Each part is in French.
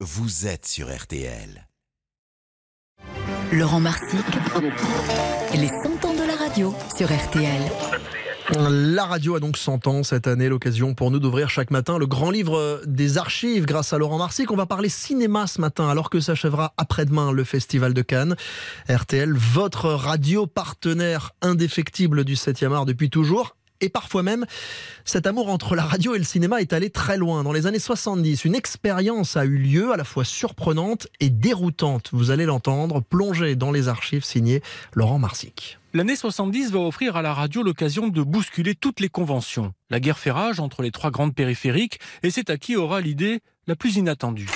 vous êtes sur RTL. Laurent Marsic, les 100 ans de la radio sur RTL. La radio a donc 100 ans cette année, l'occasion pour nous d'ouvrir chaque matin le grand livre des archives grâce à Laurent Marsic. On va parler cinéma ce matin alors que s'achèvera après-demain le Festival de Cannes. RTL, votre radio partenaire indéfectible du 7e art depuis toujours. Et parfois même, cet amour entre la radio et le cinéma est allé très loin. Dans les années 70, une expérience a eu lieu à la fois surprenante et déroutante. Vous allez l'entendre, plongé dans les archives signées Laurent Marsic. L'année 70 va offrir à la radio l'occasion de bousculer toutes les conventions. La guerre fait rage entre les trois grandes périphériques et c'est à qui aura l'idée la plus inattendue.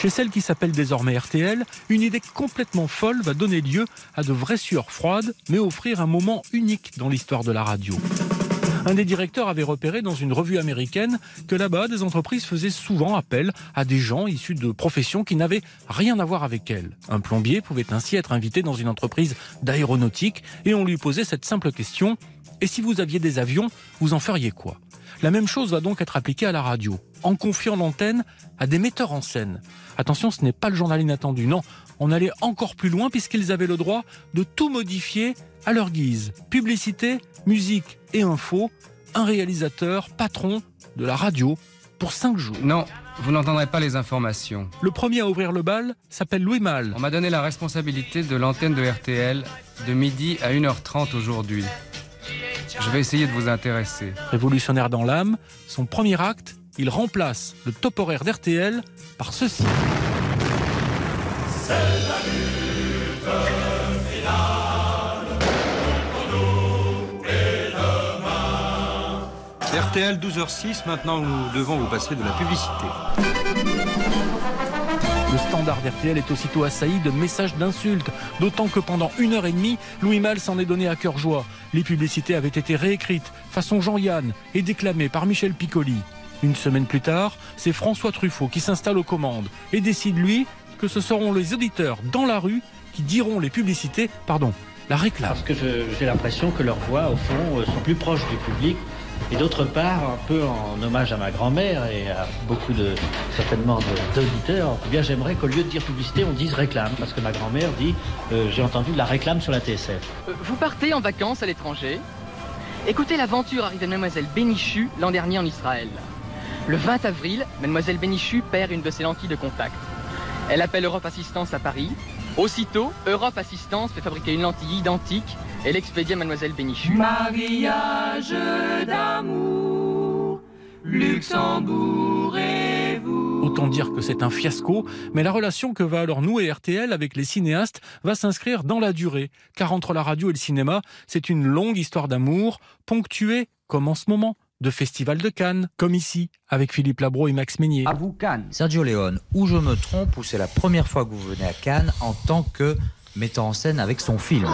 Chez celle qui s'appelle désormais RTL, une idée complètement folle va donner lieu à de vraies sueurs froides, mais offrir un moment unique dans l'histoire de la radio. Un des directeurs avait repéré dans une revue américaine que là-bas, des entreprises faisaient souvent appel à des gens issus de professions qui n'avaient rien à voir avec elles. Un plombier pouvait ainsi être invité dans une entreprise d'aéronautique et on lui posait cette simple question et si vous aviez des avions, vous en feriez quoi? La même chose va donc être appliquée à la radio, en confiant l'antenne à des metteurs en scène. Attention, ce n'est pas le journal inattendu, non, on allait encore plus loin puisqu'ils avaient le droit de tout modifier à leur guise. Publicité, musique et info, un réalisateur, patron de la radio, pour cinq jours. Non, vous n'entendrez pas les informations. Le premier à ouvrir le bal s'appelle Louis Mal. On m'a donné la responsabilité de l'antenne de RTL de midi à 1h30 aujourd'hui. Je vais essayer de vous intéresser. Révolutionnaire dans l'âme, son premier acte, il remplace le top horaire d'RTL par ceci. RTL 12h06, maintenant nous devons vous passer de la publicité. Le standard d'RTL est aussitôt assailli de messages d'insultes, d'autant que pendant une heure et demie, Louis Malle s'en est donné à cœur joie. Les publicités avaient été réécrites, façon Jean-Yann, et déclamées par Michel Piccoli. Une semaine plus tard, c'est François Truffaut qui s'installe aux commandes et décide, lui, que ce seront les auditeurs dans la rue qui diront les publicités, pardon, la réclame. Parce que j'ai l'impression que leurs voix, au fond, euh, sont plus proches du public. Et d'autre part, un peu en hommage à ma grand-mère et à beaucoup de, certainement, de- d'auditeurs, bien, j'aimerais qu'au lieu de dire publicité, on dise réclame. Parce que ma grand-mère dit, euh, j'ai entendu la réclame sur la TSF. Euh, Vous partez en vacances à l'étranger Écoutez l'aventure arrivée de Mademoiselle Bénichu l'an dernier en Israël. Le 20 avril, Mademoiselle Bénichu perd une de ses lentilles de contact. Elle appelle Europe Assistance à Paris. Aussitôt, Europe Assistance fait fabriquer une lentille identique et l'expédie à Mademoiselle Bénichu. Mariage d'amour, Luxembourg et vous. Autant dire que c'est un fiasco, mais la relation que va alors nouer RTL avec les cinéastes va s'inscrire dans la durée, car entre la radio et le cinéma, c'est une longue histoire d'amour, ponctuée, comme en ce moment, de Festival de Cannes, comme ici, avec Philippe Labro et Max Meignier. À vous, Cannes. Sergio Leone, ou je me trompe, ou c'est la première fois que vous venez à Cannes en tant que metteur en scène avec son film.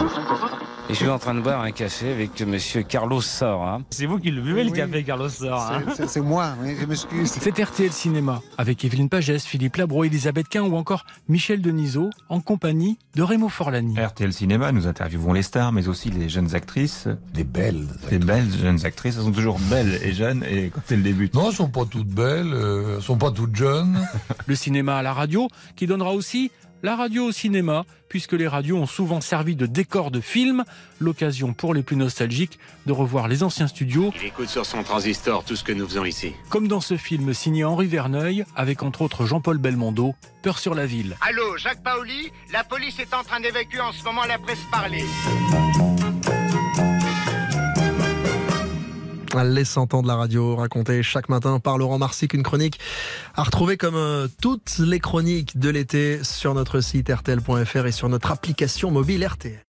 Et je suis en train de boire un café avec monsieur Carlos Sora. C'est vous qui le buvez, le café, Carlos Sora C'est moi, oui, je m'excuse. C'est RTL Cinéma, avec Evelyne Pagès, Philippe Labro, Elisabeth Quint ou encore Michel Denisot, en compagnie de Raymond Forlani. RTL Cinéma, nous interviewons les stars, mais aussi les jeunes actrices. Des belles. Des belles jeunes actrices. Elles sont toujours belles et jeunes, et quand elles débutent. Non, elles sont pas toutes belles, euh, elles sont pas toutes jeunes. Le cinéma à la radio, qui donnera aussi la radio au cinéma, puisque les radios ont souvent servi de décor de film, l'occasion pour les plus nostalgiques de revoir les anciens studios, Il écoute sur son transistor tout ce que nous faisons ici. comme dans ce film signé Henri Verneuil, avec entre autres Jean-Paul Belmondo, Peur sur la ville. Allô, Jacques Paoli La police est en train d'évacuer en ce moment la presse parlée. 100 ans de la radio, racontés chaque matin par Laurent Marsic, une chronique à retrouver comme euh, toutes les chroniques de l'été sur notre site rtl.fr et sur notre application mobile RTL.